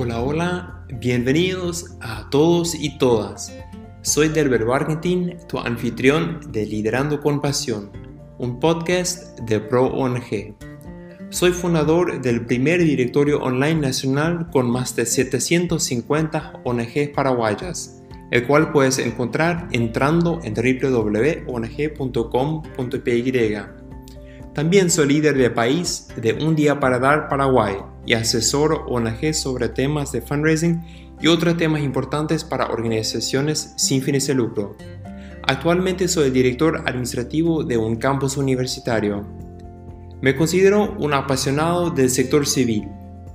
Hola, hola, bienvenidos a todos y todas. Soy Delber Bargentin, tu anfitrión de Liderando con Pasión, un podcast de Pro ONG. Soy fundador del primer directorio online nacional con más de 750 ONGs paraguayas, el cual puedes encontrar entrando en www.ong.com.py. También soy líder de país de Un Día para Dar Paraguay y asesor ONG sobre temas de fundraising y otros temas importantes para organizaciones sin fines de lucro. Actualmente soy el director administrativo de un campus universitario. Me considero un apasionado del sector civil,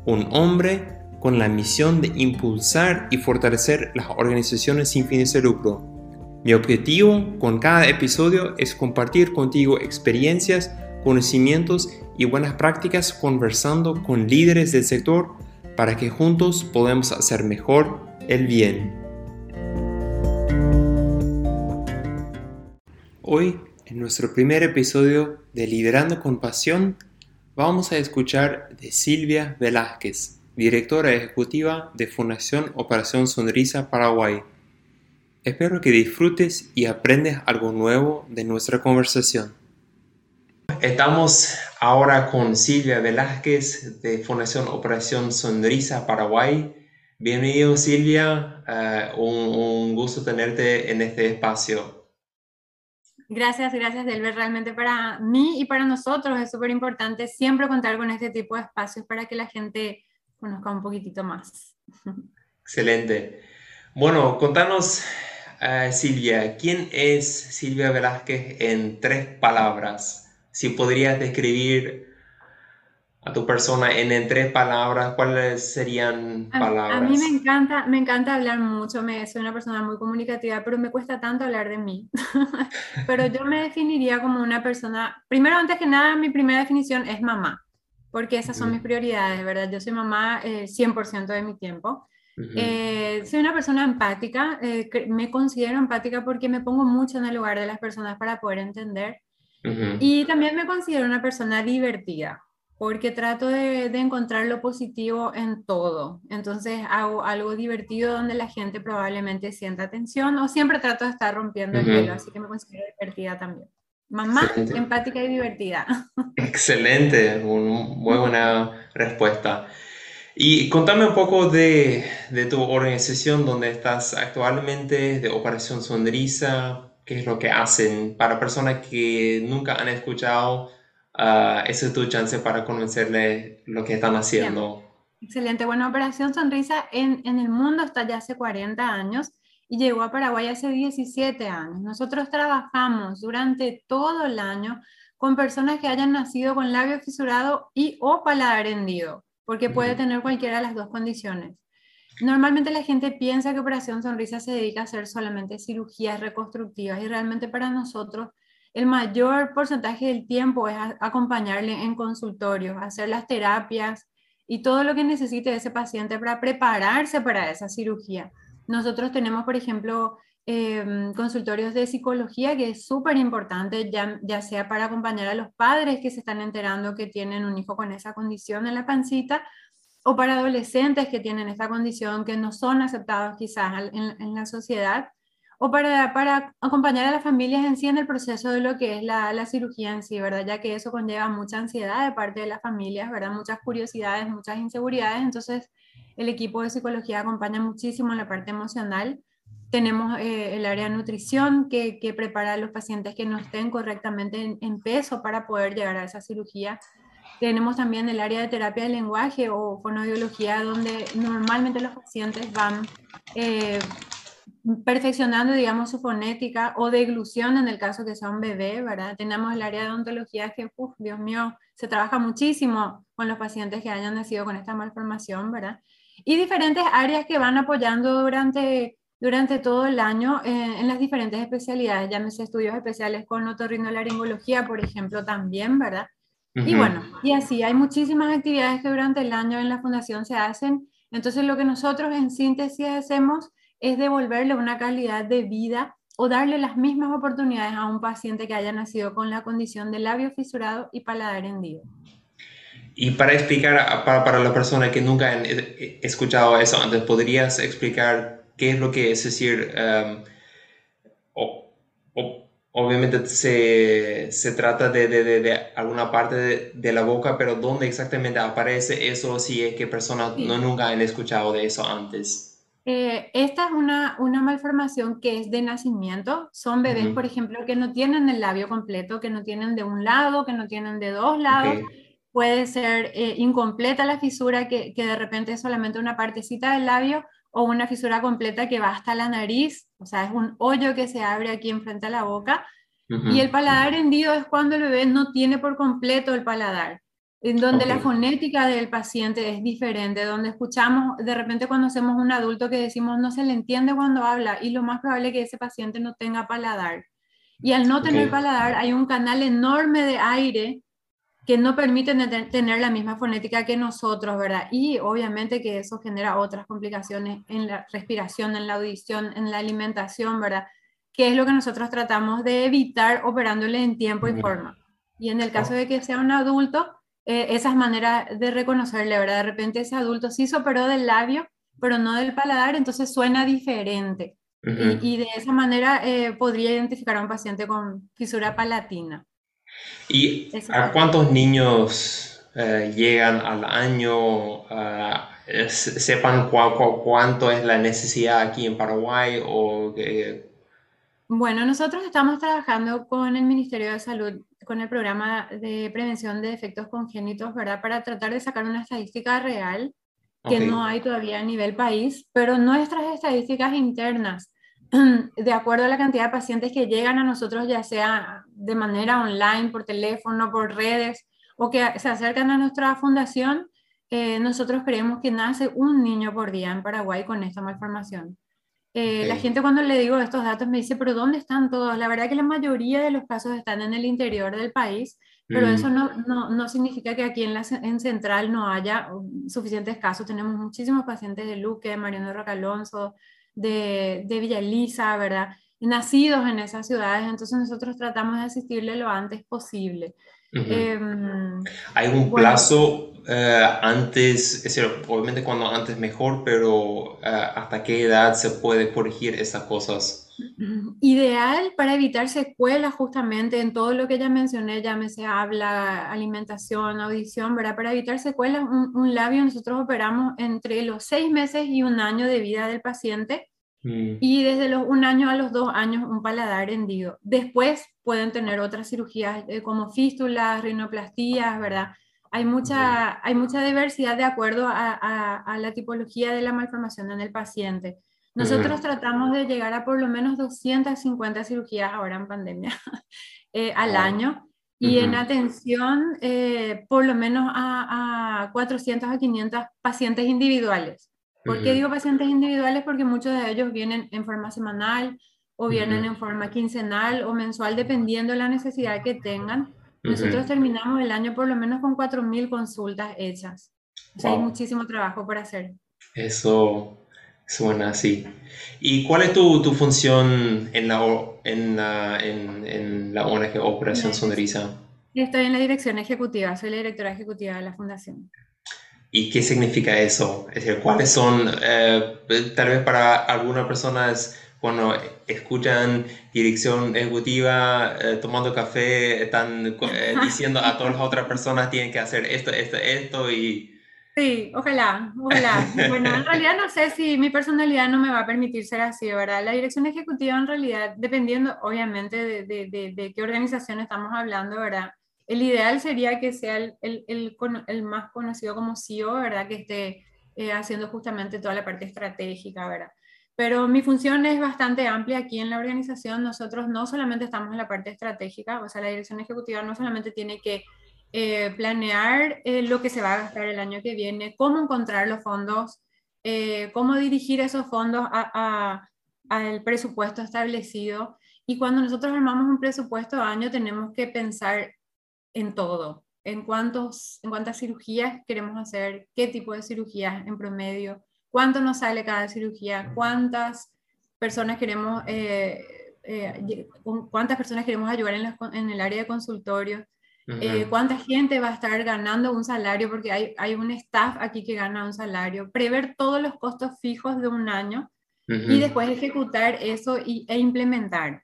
un hombre con la misión de impulsar y fortalecer las organizaciones sin fines de lucro. Mi objetivo con cada episodio es compartir contigo experiencias, conocimientos y buenas prácticas conversando con líderes del sector para que juntos podamos hacer mejor el bien. Hoy en nuestro primer episodio de Liderando con Pasión, vamos a escuchar de Silvia Velázquez, directora ejecutiva de Fundación Operación Sonrisa Paraguay. Espero que disfrutes y aprendes algo nuevo de nuestra conversación. Estamos ahora con Silvia Velázquez de Fundación Operación Sonrisa Paraguay. Bienvenido Silvia, eh, un gusto tenerte en este espacio. Gracias, gracias Delver. Realmente para mí y para nosotros es súper importante siempre contar con este tipo de espacios para que la gente conozca un poquitito más. Excelente. Bueno, contanos, uh, Silvia, ¿quién es Silvia Velázquez en tres palabras? Si podrías describir a tu persona en, en tres palabras, ¿cuáles serían palabras? A, mí me encanta, me encanta hablar mucho, me, soy una persona muy comunicativa, pero me cuesta tanto hablar de mí. pero yo me definiría como una persona, primero, antes que nada, mi primera definición es mamá, porque esas son mis prioridades, ¿verdad? Yo soy mamá eh, 100% de mi tiempo. eh, soy una persona empática, eh, me considero empática porque me pongo mucho en el lugar de las personas para poder entender. Y también me considero una persona divertida porque trato de, de, encontrar lo positivo en todo. Entonces hago algo divertido donde la gente probablemente sienta atención o siempre trato de estar rompiendo el hielo, así que me considero divertida también. Mamá, Excelente. empática y divertida. Excelente, un, muy buena respuesta. Y contame un poco de, de, tu organización donde estás actualmente, de Operación Sonrisa, qué es lo que hacen para personas que nunca han escuchado uh, esa es tu chance para conocerle lo que están haciendo. Bien. Excelente. Bueno, Operación Sonrisa en, en, el mundo está ya hace 40 años y llegó a Paraguay hace 17 años. Nosotros trabajamos durante todo el año con personas que hayan nacido con labio fisurado y o paladar hendido, porque puede tener cualquiera de las dos condiciones. Normalmente la gente piensa que Operación Sonrisa se dedica a hacer solamente cirugías reconstructivas y realmente para nosotros el mayor porcentaje del tiempo es acompañarle en consultorios, hacer las terapias y todo lo que necesite ese paciente para prepararse para esa cirugía. Nosotros tenemos, por ejemplo, eh, consultorios de psicología, que es súper importante, ya, ya sea para acompañar a los padres que se están enterando que tienen un hijo con esa condición en la pancita, o para adolescentes que tienen esta condición que no son aceptados quizás en, en la sociedad o para, para acompañar a las familias en sí en el proceso de lo que es la, la, cirugía en sí, ¿verdad? Ya que eso conlleva mucha ansiedad de parte de las familias, ¿verdad? Muchas curiosidades, muchas inseguridades, entonces el equipo de psicología acompaña muchísimo en la parte emocional. Tenemos eh, el área de nutrición que, que, prepara a los pacientes que no estén correctamente en, en, peso para poder llegar a esa cirugía. Tenemos también el área de terapia de lenguaje o fonoaudiología, donde normalmente los pacientes van eh, perfeccionando, digamos, su fonética o deglución en el caso que sea un bebé, ¿verdad? Tenemos el área de odontología que, uf, Dios mío, se trabaja muchísimo con los pacientes que hayan nacido con esta malformación, ¿verdad? Y diferentes áreas que van apoyando durante, durante todo el año eh, en las diferentes especialidades, llámese estudios especiales con otorrinolaringología, por ejemplo, también, ¿verdad? Uh -huh. Y bueno, y así, hay muchísimas actividades que durante el año en la fundación se hacen. Entonces, lo que nosotros en síntesis hacemos es devolverle una calidad de vida o darle las mismas oportunidades a un paciente que haya nacido con la condición de labio fisurado y paladar hendido. Y para explicar, para, para las personas que nunca han escuchado eso antes, ¿podrías explicar qué es lo que es decir, um, obviamente se, se trata de, de, de, alguna parte de, la boca, pero ¿dónde exactamente aparece eso si es que personas no nunca han escuchado de eso antes? Eh, esta es una, una, malformación que es de nacimiento. Son bebés, por ejemplo, que no tienen el labio completo, que no tienen de un lado, que no tienen de dos lados. Puede ser eh, incompleta la fisura, que, que, de repente es solamente una partecita del labio, o una fisura completa que va hasta la nariz, o sea, es un hoyo que se abre aquí enfrente a la boca. Y el paladar hendido es cuando el bebé no tiene por completo el paladar en donde la fonética del paciente es diferente, donde escuchamos de repente cuando hacemos un adulto que decimos no se le entiende cuando habla y lo más probable es que ese paciente no tenga paladar. Y al no tener paladar hay un canal enorme de aire que no permite tener la misma fonética que nosotros, ¿verdad? Y obviamente que eso genera otras complicaciones en la respiración, en la audición, en la alimentación, ¿verdad? Que es lo que nosotros tratamos de evitar operándole en tiempo y forma. Y en el caso de que sea un adulto, eh, esas maneras de reconocerle, ¿verdad? De repente ese adulto sí se operó del labio, pero no del paladar, entonces suena diferente. y, de esa manera eh, podría identificar a un paciente con fisura palatina. ¿Y a cuántos niños eh, llegan al año? ¿Sepan cuánto es la necesidad aquí en Paraguay? O, bueno, nosotros estamos trabajando con el Ministerio de Salud con el programa de prevención de defectos congénitos, ¿verdad? Para tratar de sacar una estadística real que no hay todavía a nivel país, pero nuestras estadísticas internas, de acuerdo a la cantidad de pacientes que llegan a nosotros, ya sea de manera online, por teléfono, por redes, o que se acercan a nuestra fundación, eh, nosotros creemos que nace un niño por día en Paraguay con esta malformación. Eh, la gente cuando le digo estos datos me dice, pero ¿dónde están todos? La verdad que la mayoría de los casos están en el interior del país, pero eso mm. no, no, no, significa que aquí en, la, en Central no haya um, suficientes casos. Tenemos muchísimos pacientes de Luque, Mariano Roca Alonso, de, de Villa Elisa, ¿verdad? Nacidos en esas ciudades, entonces nosotros tratamos de asistirle lo antes posible. Em, ¿Hay un plazo eh, antes, es decir, obviamente cuando antes mejor, pero eh, hasta qué edad se puede corregir esas cosas? Ideal para evitar secuelas justamente en todo lo que ya mencioné, llámese habla, alimentación, audición, ¿verdad? Para evitar secuelas, un, labio nosotros operamos entre los seis meses y un año de vida del paciente mm. y desde los un año a los dos años un paladar hendido. Después pueden tener otras cirugías eh, como fístulas, rinoplastías, ¿verdad? hay mucha, hay mucha diversidad de acuerdo a, a, la tipología de la malformación en el paciente. Nosotros tratamos de llegar a por lo menos 250 cirugías ahora en pandemia eh, al año y en atención eh, por lo menos a, a, 400 a 500 pacientes individuales. ¿Por qué digo pacientes individuales? Porque muchos de ellos vienen en forma semanal o vienen en forma quincenal o mensual, dependiendo de la necesidad que tengan. Nosotros terminamos el año por lo menos con 4.000 consultas hechas. O sea, hay muchísimo trabajo por hacer. Eso suena así. ¿Y cuál es tu, tu función en la, en, la, en, en la ONG Operación Sonrisa? Estoy en la dirección ejecutiva, soy la directora ejecutiva de la fundación. ¿Y qué significa eso? Es decir, ¿cuáles son, eh, tal vez para algunas personas cuando escuchan dirección ejecutiva eh, tomando café, están eh, diciendo a todas las otras personas tienen que hacer esto, esto, esto y... Sí, ojalá, ojalá. Bueno, en realidad no sé si mi personalidad no me va a permitir ser así, ¿verdad? La dirección ejecutiva en realidad, dependiendo obviamente de, de, de, qué organización estamos hablando, ¿verdad? El ideal sería que sea el, el, el, el más conocido como CEO, ¿verdad? Que esté eh, haciendo justamente toda la parte estratégica, ¿verdad? Pero mi función es bastante amplia aquí en la organización. Nosotros no solamente estamos en la parte estratégica, o sea, la dirección ejecutiva no solamente tiene que eh, planear eh, lo que se va a gastar el año que viene, cómo encontrar los fondos, eh, cómo dirigir esos fondos al presupuesto establecido. Y cuando nosotros armamos un presupuesto de año, tenemos que pensar en todo, en, cuántos, en cuántas cirugías queremos hacer, qué tipo de cirugías en promedio, cuánto nos sale cada cirugía, cuántas personas queremos, eh, eh, cuántas personas queremos ayudar en, en, el área de consultorio. Eh, cuánta gente va a estar ganando un salario, porque hay, hay un staff aquí que gana un salario, prever todos los costos fijos de un año y después ejecutar eso y, e implementar.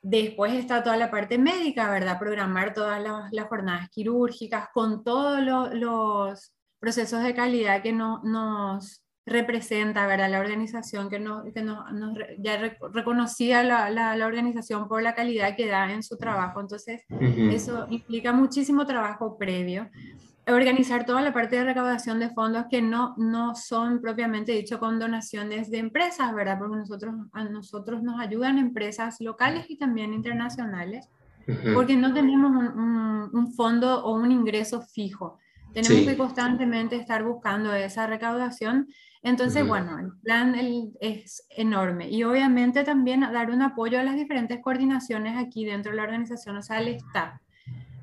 Después está toda la parte médica, ¿verdad? Programar todas las, jornadas quirúrgicas con todos los procesos de calidad que no, nos representa, ¿verdad? La organización que, no, que no, ya reconocía la, la, organización por la calidad que da en su trabajo. Entonces, eso implica muchísimo trabajo previo. Organizar toda la parte de recaudación de fondos que no, no son propiamente dicho con donaciones de empresas, ¿verdad? Porque nosotros, a nosotros nos ayudan empresas locales y también internacionales, porque no tenemos un, un fondo o un ingreso fijo. Tenemos que constantemente estar buscando esa recaudación. Entonces, bueno, el plan es enorme. Y obviamente también dar un apoyo a las diferentes coordinaciones aquí dentro de la organización, o sea, el staff.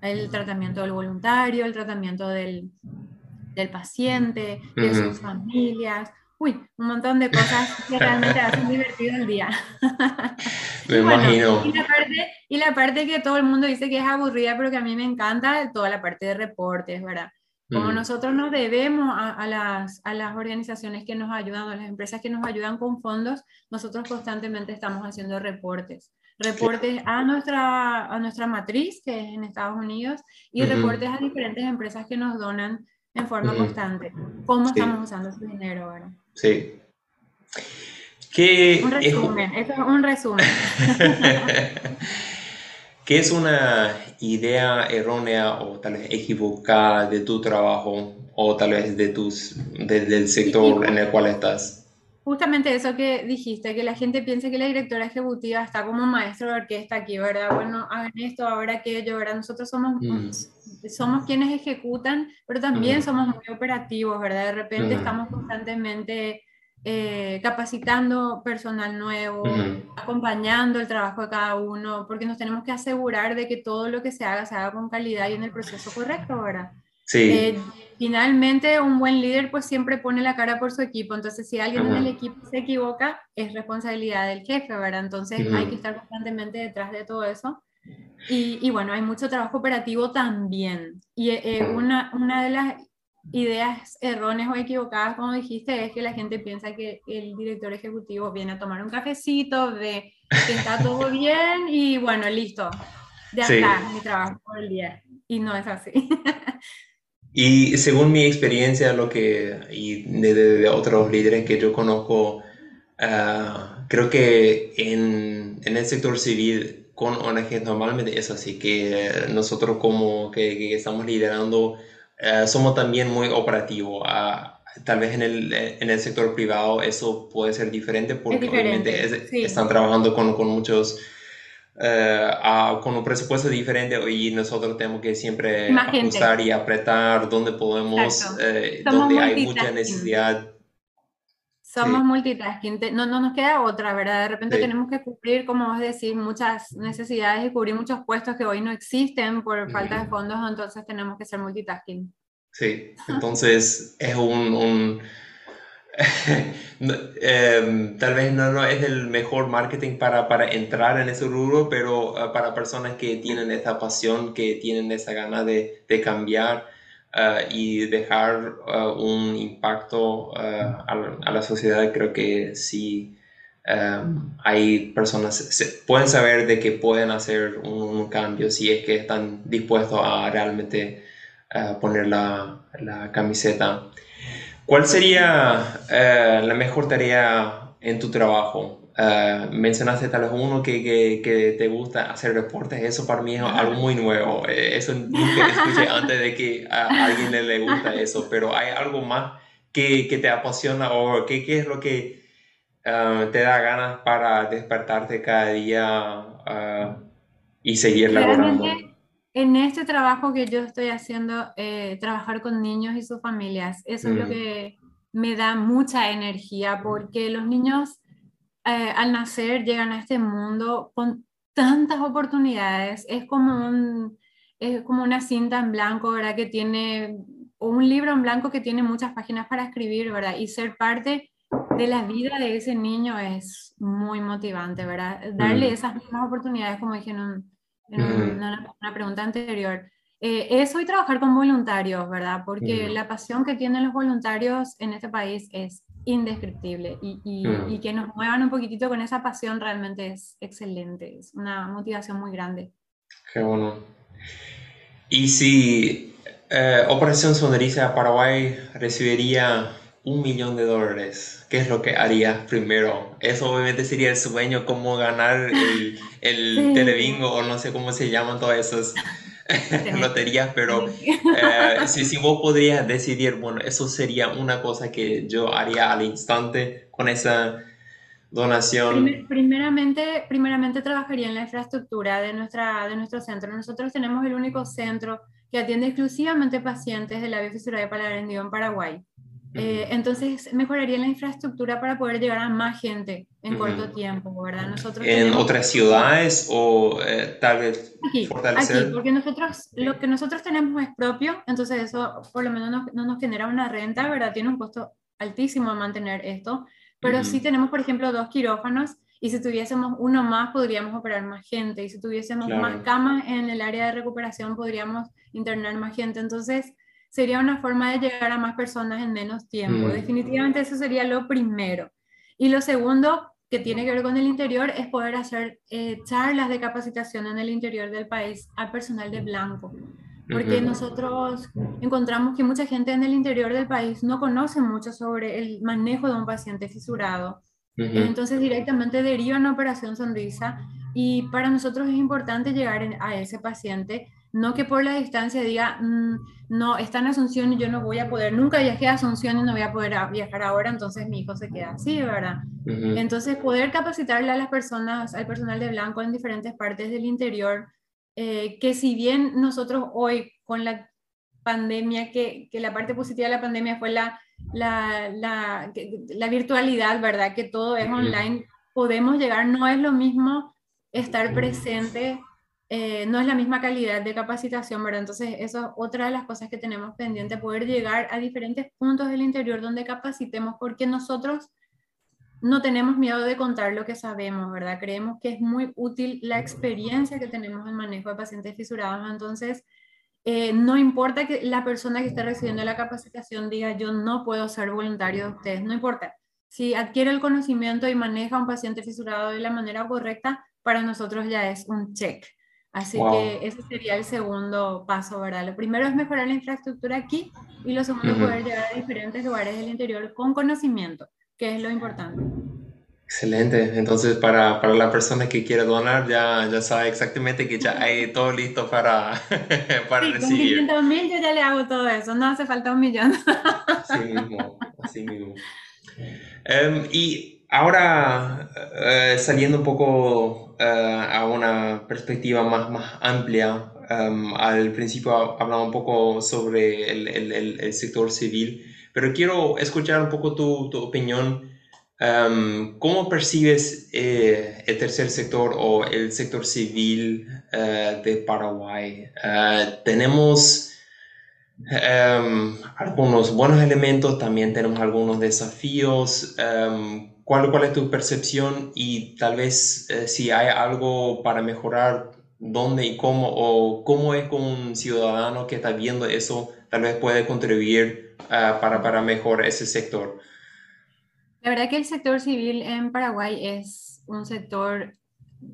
El tratamiento del voluntario, el tratamiento del, del paciente, de sus familias, uy, un montón de cosas que realmente hacen divertido el día. Me imagino. Y la, parte, y la, parte, que todo el mundo dice que es aburrida, pero que a mí me encanta, toda la parte de reportes, ¿verdad? Como nosotros nos debemos a, las, a, las, organizaciones que nos ayudan, a las empresas que nos ayudan con fondos, nosotros constantemente estamos haciendo reportes. Reportes a nuestra, a nuestra matriz, que es en Estados Unidos, y reportes a diferentes empresas que nos donan en forma constante. ¿Cómo estamos usando ese dinero ahora? Sí. un resumen, esto es un resumen. ¿Qué es una idea errónea o tal vez equivocada de tu trabajo o tal vez de tus, del sector en el cual estás? Justamente eso que dijiste, que la gente piensa que la directora ejecutiva está como maestro de orquesta aquí, ¿verdad? Bueno, hagan esto, ahora aquello, ¿verdad? Nosotros somos, mm. somos quienes ejecutan, pero también somos muy operativos, ¿verdad? De repente estamos constantemente eh, capacitando personal nuevo, acompañando el trabajo de cada uno, porque nos tenemos que asegurar de que todo lo que se haga se haga con calidad y en el proceso correcto, ¿verdad? Sí. Eh, finalmente, un buen líder pues siempre pone la cara por su equipo, entonces si alguien en el equipo se equivoca, es responsabilidad del jefe, ¿verdad? Entonces hay que estar constantemente detrás de todo eso. Y, y bueno, hay mucho trabajo operativo también. Y eh, una, una de las ideas erróneas o equivocadas, como dijiste, es que la gente piensa que el director ejecutivo viene a tomar un cafecito, de que está todo bien y bueno, listo, ya está mi trabajo por el día. Y no es así. y según mi experiencia, lo que, y de, otros líderes que yo conozco, ah, creo que en, en, el sector civil con ONG normalmente es así, que nosotros como que, que estamos liderando eh, somos también muy operativos. Ah, tal vez en el, en el, sector privado eso puede ser diferente porque obviamente están trabajando con, con muchos... Eh, con un presupuesto diferente y nosotros tenemos que siempre ajustar y apretar donde podemos, eh, donde hay mucha necesidad somos multitasking, no, no nos queda otra, ¿verdad? De repente tenemos que cubrir, como vos decís, muchas necesidades y cubrir muchos puestos que hoy no existen por falta de fondos, entonces tenemos que ser multitasking. Sí, entonces es un... Em, tal vez no, no, es el mejor marketing para, para entrar en ese rubro, pero uh, para personas que tienen esa pasión, que tienen esa gana de, de cambiar, Uh, y dejar uh, un impacto uh, a, la sociedad, creo que sí hay personas, se, pueden saber de que pueden hacer un, cambio si es que están dispuestos a realmente poner la, la, camiseta. ¿Cuál sería la mejor tarea en tu trabajo? Uh, mencionaste tal vez uno que, que, que, te gusta hacer reportes, eso para mí es algo muy nuevo, eh, eso nunca escuché antes de que a alguien le, le gusta eso, pero hay algo más que, que te apasiona o qué, qué es lo que uh, te da ganas para despertarte cada día uh, y seguir laborando. En este trabajo que yo estoy haciendo, eh, trabajar con niños y sus familias, eso es lo mm. que me da mucha energía porque los niños eh, al nacer llegan a este mundo con tantas oportunidades. Es como, un, es como una cinta en blanco, ¿verdad? Que tiene, o un libro en blanco que tiene muchas páginas para escribir, ¿verdad? Y ser parte de la vida de ese niño es muy motivante, ¿verdad? Darle mm. esas mismas oportunidades, como dije en, una, pregunta anterior, Eh, eso y trabajar con voluntarios, ¿verdad? Porque la pasión que tienen los voluntarios en este país es indescriptible y, y, que nos muevan un poquitito con esa pasión realmente es excelente, es una motivación muy grande. Qué bueno. Y si eh, Operación Sonrisa Paraguay recibiría un millón de dólares, ¿qué es lo que harías primero? Eso obviamente sería el sueño, como ganar el, el telebingo o no sé cómo se llaman todas esas loterías, pero eh, si, si, vos podrías decidir, bueno, eso sería una cosa que yo haría al instante con esa donación. primeramente, primeramente trabajaría en la infraestructura de, nuestra, de nuestro centro. Nosotros tenemos el único centro que atiende exclusivamente pacientes de la biofisura de paladar en Paraguay. Eh, entonces mejoraría la infraestructura para poder llegar a más gente en corto tiempo, ¿verdad? Nosotros ¿En otras ciudades o eh, tal vez aquí, fortalecer? Aquí, porque nosotros, lo que nosotros tenemos es propio, entonces eso por lo menos no, nos genera una renta, ¿verdad? Tiene un costo altísimo mantener esto, pero sí tenemos, por ejemplo, dos quirófanos y si tuviésemos uno más podríamos operar más gente y si tuviésemos más camas en el área de recuperación podríamos internar más gente, entonces sería una forma de llegar a más personas en menos tiempo. Mm. Definitivamente eso sería lo primero. Y lo segundo, que tiene que ver con el interior, es poder hacer eh, charlas de capacitación en el interior del país al personal de blanco. Porque nosotros encontramos que mucha gente en el interior del país no conoce mucho sobre el manejo de un paciente fisurado. Entonces directamente derivan a Operación Sonrisa y para nosotros es importante llegar a ese paciente no que por la distancia diga, mm, no, está en Asunción y yo no voy a poder, nunca viajé a Asunción y no voy a poder viajar ahora, entonces mi hijo se queda así, ¿verdad? Entonces, poder capacitarle a las personas, al personal de blanco en diferentes partes del interior, eh, que si bien nosotros hoy con la pandemia, que, que, la parte positiva de la pandemia fue la, la, la, la virtualidad, ¿verdad? Que todo es online, podemos llegar, no es lo mismo estar presente eh, no es la misma calidad de capacitación, ¿verdad? Entonces, eso es otra de las cosas que tenemos pendiente, poder llegar a diferentes puntos del interior donde capacitemos, porque nosotros no tenemos miedo de contar lo que sabemos, ¿verdad? Creemos que es muy útil la experiencia que tenemos en manejo de pacientes fisurados, entonces, eh, no importa que la persona que esté recibiendo la capacitación diga, yo no puedo ser voluntario de ustedes, no importa. Si adquiere el conocimiento y maneja un paciente fisurado de la manera correcta, para nosotros ya es un check. Así que ese sería el segundo paso, ¿verdad? Lo primero es mejorar la infraestructura aquí y lo segundo es poder llegar a diferentes lugares del interior con conocimiento, que es lo importante. Excelente. Entonces, para, para la persona que quiere donar, ya, ya sabe exactamente que ya hay todo listo para, para sí, recibir. Con mil yo ya le hago todo eso, no hace falta un millón. Así mismo, así mismo. Em, y ahora, eh, saliendo un poco eh, a una perspectiva más, más amplia. Um, al principio hablaba un poco sobre el, el, sector civil, pero quiero escuchar un poco tu, tu opinión. Um, ¿Cómo percibes eh, el tercer sector o el sector civil de Paraguay? Tenemos um, algunos buenos elementos, también tenemos algunos desafíos. ¿Cuál, ¿Cuál es tu percepción y tal vez eh, si hay algo para mejorar, dónde y cómo, o cómo es con un ciudadano que está viendo eso, tal vez puede contribuir ah, para, para mejorar ese sector? La verdad que el sector civil en Paraguay es un sector,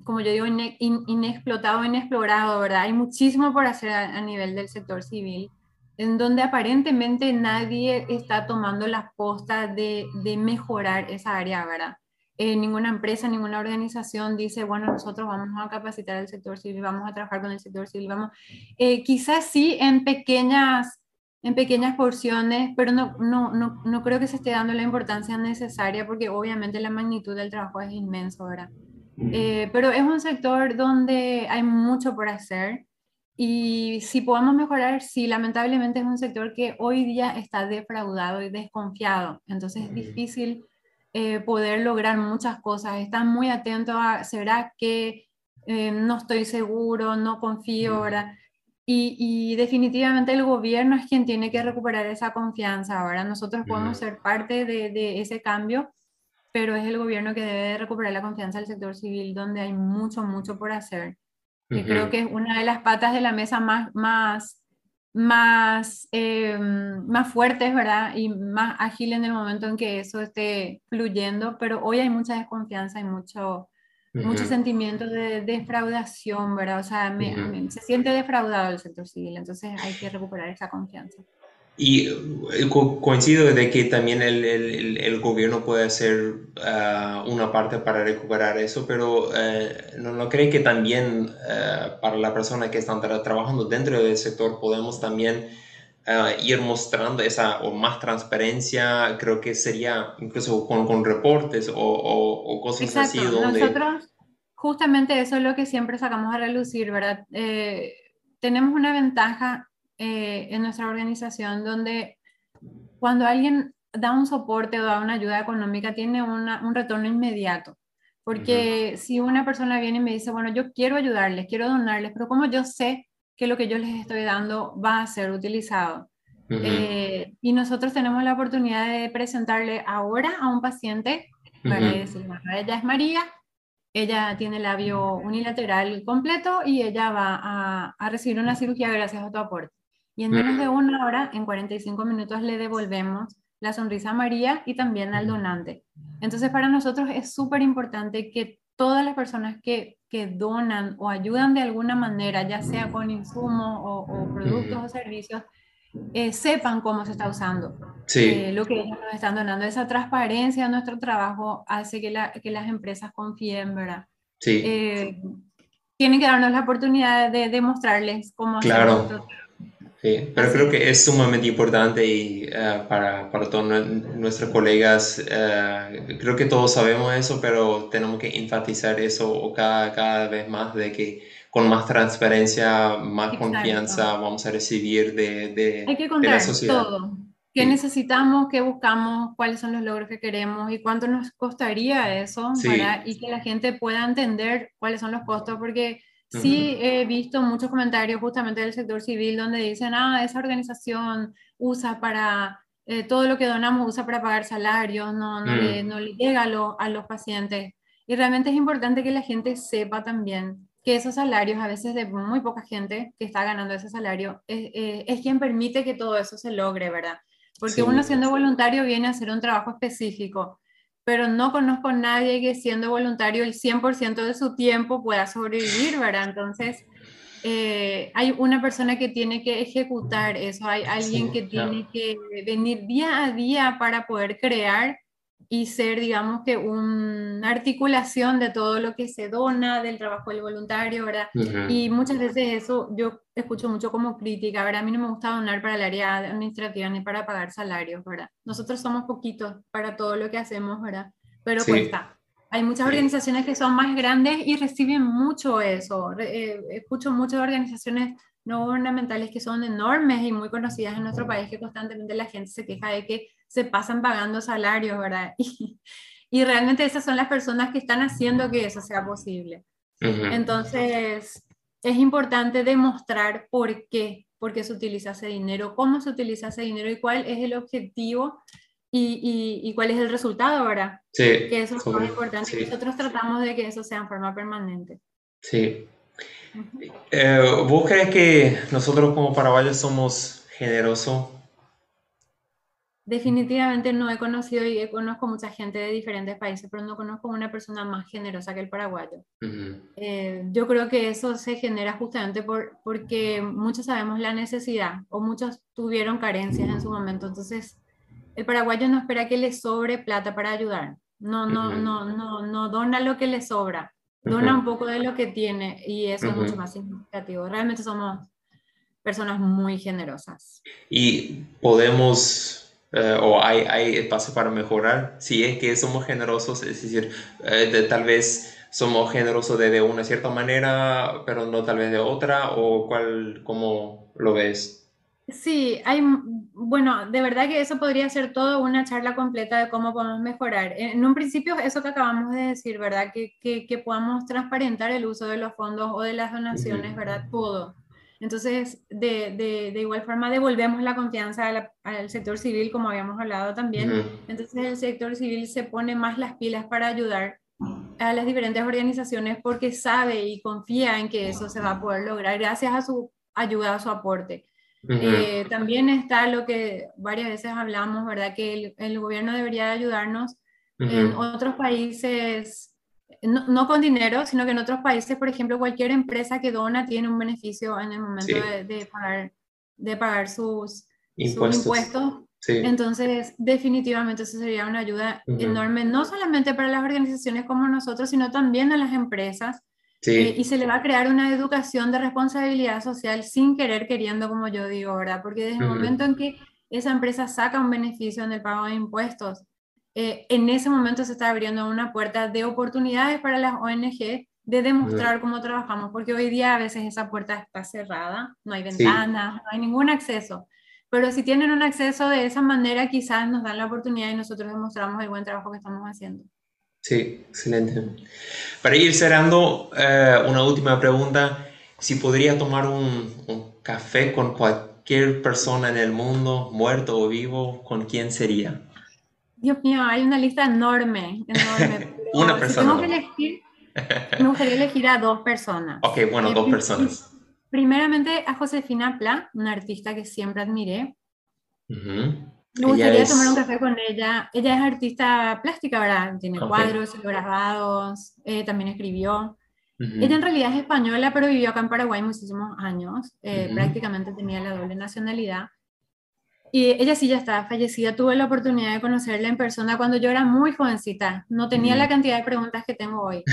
como yo digo, inexplotado, inexplorado, ¿verdad? Hay muchísimo por hacer a nivel del sector civil en donde aparentemente nadie está tomando la posta de, de mejorar esa área, ¿verdad? Eh, ninguna empresa, ninguna organización dice, bueno, nosotros vamos a capacitar al sector civil, vamos a trabajar con el sector civil, vamos, eh, quizás sí en pequeñas, en pequeñas porciones, pero no, no, no, no creo que se esté dando la importancia necesaria porque obviamente la magnitud del trabajo es inmenso, ¿verdad? Eh, pero es un sector donde hay mucho por hacer. Y si podemos mejorar, sí, lamentablemente es un sector que hoy día está defraudado y desconfiado. Entonces es difícil eh, poder lograr muchas cosas. Están muy atentos a, ¿será que eh, no estoy seguro, no confío, ¿verdad? Y, y, definitivamente el gobierno es quien tiene que recuperar esa confianza. Ahora nosotros podemos ser parte de, de, ese cambio, pero es el gobierno que debe recuperar la confianza del sector civil, donde hay mucho, mucho por hacer que creo que es una de las patas de la mesa más, más más, eh, más fuertes, ¿verdad? Y más ágil en el momento en que eso esté fluyendo, pero hoy hay mucha desconfianza y mucho, mucho sentimiento de defraudación, ¿verdad? O sea, se siente defraudado el sector civil, entonces hay que recuperar esa confianza. Y eh, coincido de que también el, el, el gobierno puede hacer ah, una parte para recuperar eso, pero eh, ¿no, ¿no, cree que también eh, para la persona que está trabajando dentro del sector podemos también ir mostrando esa o más transparencia? Creo que sería incluso con, con reportes o, o, cosas así. Donde... Nosotros justamente eso es lo que siempre sacamos a relucir, ¿verdad? tenemos una ventaja eh, en nuestra organización donde cuando alguien da un soporte o da una ayuda económica tiene un retorno inmediato. Porque si una persona viene y me dice, bueno, yo quiero ayudarles, quiero donarles, pero como yo sé que lo que yo les estoy dando va a ser utilizado? Eh, y nosotros tenemos la oportunidad de presentarle ahora a un paciente para decir, bueno, ella es María, ella tiene labio unilateral completo y ella va a, a recibir una cirugía gracias a tu aporte. Y en menos de una hora, en 45 minutos, le devolvemos la sonrisa a María y también al donante. Entonces, para nosotros es súper importante que todas las personas que, que, donan o ayudan de alguna manera, ya sea con insumos o, productos o servicios, eh, sepan cómo se está usando sí. Eh, lo que ellos nos están donando. Esa transparencia en nuestro trabajo hace que, la, que las empresas confíen, ¿verdad? Sí. Eh, tienen que darnos la oportunidad de demostrarles cómo claro. hacer Sí, pero creo que es sumamente importante y eh, para, para, todos nuestros colegas, eh, creo que todos sabemos eso, pero tenemos que enfatizar eso cada, cada vez más de que con más transparencia, más confianza vamos a recibir de, de, Hay que contar la sociedad. todo. ¿Qué necesitamos? ¿Qué buscamos? ¿Cuáles son los logros que queremos? ¿Y cuánto nos costaría eso? Para, y que la gente pueda entender cuáles son los costos, porque Sí, he visto muchos comentarios justamente del sector civil donde dicen, ah, esa organización usa para, eh, todo lo que donamos usa para pagar salarios, no, no, le, mm. no le, llega a, a, los pacientes. Y realmente es importante que la gente sepa también que esos salarios, a veces de muy poca gente que está ganando ese salario, es, eh, es quien permite que todo eso se logre, ¿verdad? Porque uno siendo voluntario viene a hacer un trabajo específico pero no conozco a nadie que siendo voluntario el 100% de su tiempo pueda sobrevivir, ¿verdad? Entonces, eh, hay una persona que tiene que ejecutar eso, hay alguien que tiene que venir día a día para poder crear y ser, digamos que, una articulación de todo lo que se dona, del trabajo del voluntario, ¿verdad? Y muchas veces eso yo escucho mucho como crítica, ¿verdad? A mí no me gusta donar para el área administrativa ni para pagar salarios, ¿verdad? Nosotros somos poquitos para todo lo que hacemos, ¿verdad? Pero cuesta. Hay muchas organizaciones que son más grandes y reciben mucho eso. Eh, escucho muchas organizaciones no gubernamentales que son enormes y muy conocidas en nuestro país que constantemente la gente se queja de que se pasan pagando salarios, ¿verdad? Y, realmente esas son las personas que están haciendo que eso sea posible. Entonces, es importante demostrar por qué, por qué se utiliza ese dinero, cómo se utiliza ese dinero y cuál es el objetivo y, y, cuál es el resultado, ¿verdad? Sí. Que eso es muy importante. Nosotros tratamos de que eso sea en forma permanente. Sí. Eh, ¿Vos crees que nosotros como paraguayos somos generosos Definitivamente no he conocido y conozco mucha gente de diferentes países, pero no conozco una persona más generosa que el paraguayo. Eh, yo creo que eso se genera justamente por, porque muchos sabemos la necesidad o muchos tuvieron carencias en su momento. Entonces, el paraguayo no espera que le sobre plata para ayudar. No, no, no, no, no dona lo que le sobra. Dona un poco de lo que tiene y eso es mucho más significativo. Realmente somos personas muy generosas. Y podemos eh, o hay, hay, espacio para mejorar. Si es que somos generosos, es decir, eh, tal vez somos generosos de, de, una cierta manera, pero no tal vez de otra, o cuál, cómo lo ves. Sí, hay, bueno, de verdad que eso podría ser todo una charla completa de cómo podemos mejorar. En un principio, eso que acabamos de decir, ¿verdad? Que, que, que podamos transparentar el uso de los fondos o de las donaciones, ¿verdad? Todo. Entonces, de, de, de, igual forma, devolvemos la confianza al sector civil, como habíamos hablado también. Entonces, el sector civil se pone más las pilas para ayudar a las diferentes organizaciones porque sabe y confía en que eso se va a poder lograr gracias a su ayuda, a su aporte. Eh, también está lo que varias veces hablamos, ¿verdad? Que el, gobierno debería ayudarnos en otros países, no, con dinero, sino que en otros países, por ejemplo, cualquier empresa que dona tiene un beneficio en el momento de, pagar, de pagar sus impuestos. Entonces, definitivamente eso sería una ayuda enorme, no solamente para las organizaciones como nosotros, sino también a las empresas eh, y se le va a crear una educación de responsabilidad social sin querer, queriendo, como yo digo, ¿verdad? Porque desde el momento en que esa empresa saca un beneficio en el pago de impuestos, eh, en ese momento se está abriendo una puerta de oportunidades para las ONG de demostrar cómo trabajamos, porque hoy día a veces esa puerta está cerrada, no hay ventanas, no hay ningún acceso. Pero si tienen un acceso de esa manera, quizás nos dan la oportunidad y nosotros demostramos el buen trabajo que estamos haciendo. Sí, excelente. Para ir cerrando, eh, una última pregunta. Si podría tomar un, café con cualquier persona en el mundo, muerto o vivo, ¿con quién sería? Dios mío, hay una lista enorme, enorme. una persona. tengo que elegir, me gustaría elegir a dos personas. Ok, bueno, eh, dos personas. Primeramente a Josefina Pla, una artista que siempre admiré. Me gustaría tomar un café con ella. Ella es artista plástica, ¿verdad? Tiene cuadros, grabados, eh, también escribió. Ella en realidad es española, pero vivió acá en Paraguay muchísimos años. Eh, prácticamente tenía la doble nacionalidad. Y ella sí ya estaba fallecida. Tuve la oportunidad de conocerla en persona cuando yo era muy jovencita. No tenía la cantidad de preguntas que tengo hoy.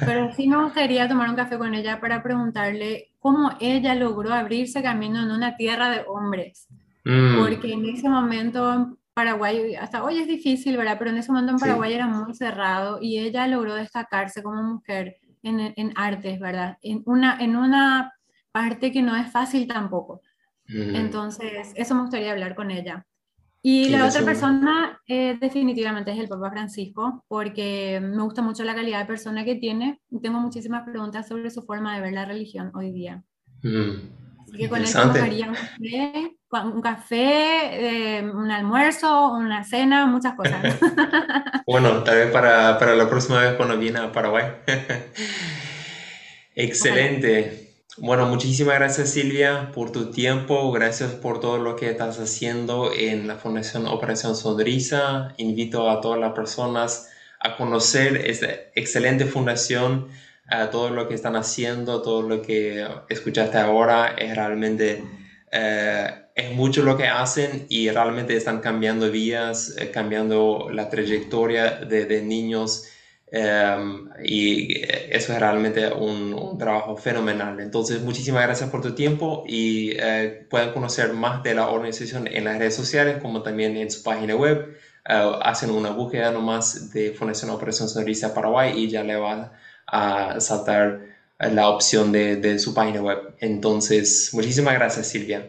Pero sí me gustaría tomar un café con ella para preguntarle cómo ella logró abrirse camino en una tierra de hombres Mm. Porque en ese momento en Paraguay, hasta hoy es difícil, ¿verdad? Pero en ese momento en Paraguay era muy cerrado y ella logró destacarse como mujer en, en artes, ¿verdad? En una, en una parte que no es fácil tampoco. Mm. Entonces, eso me gustaría hablar con ella. Y la otra persona eh, definitivamente es el Papa Francisco, porque me gusta mucho la calidad de persona que tiene y tengo muchísimas preguntas sobre su forma de ver la religión hoy día. Mm. Así que con eso tomaría un café, un, café eh, un almuerzo, una cena, muchas cosas. bueno, tal vez para, para, la próxima vez cuando viene a Paraguay. Excelente. Bueno, muchísimas gracias Silvia por tu tiempo, gracias por todo lo que estás haciendo en la Fundación Operación Sonrisa. Invito a todas las personas a conocer esta excelente fundación todo lo que están haciendo, todo lo que escuchaste ahora es realmente, eh, es mucho lo que hacen y realmente están cambiando vidas, eh, cambiando la trayectoria de, de niños em, y eso es realmente un, un, trabajo fenomenal. Entonces, muchísimas gracias por tu tiempo y eh, pueden conocer más de la organización en las redes sociales como también en su página web. hacen una búsqueda nomás de Fundación Operación Sonrisa Paraguay y ya le va a saltar la opción de, de, su página web. Entonces, muchísimas gracias, Silvia.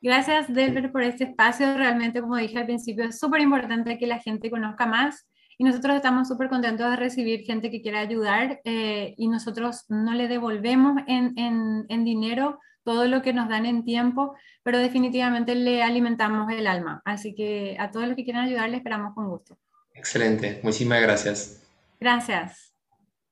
Gracias, Delver, por este espacio. Realmente, como dije al principio, es súper importante que la gente conozca más y nosotros estamos súper contentos de recibir gente que quiera ayudar eh, y nosotros no le devolvemos en, en, en dinero todo lo que nos dan en tiempo, pero definitivamente le alimentamos el alma. Así que a todos los que quieran ayudar, le esperamos con gusto. Excelente, muchísimas gracias. Gracias.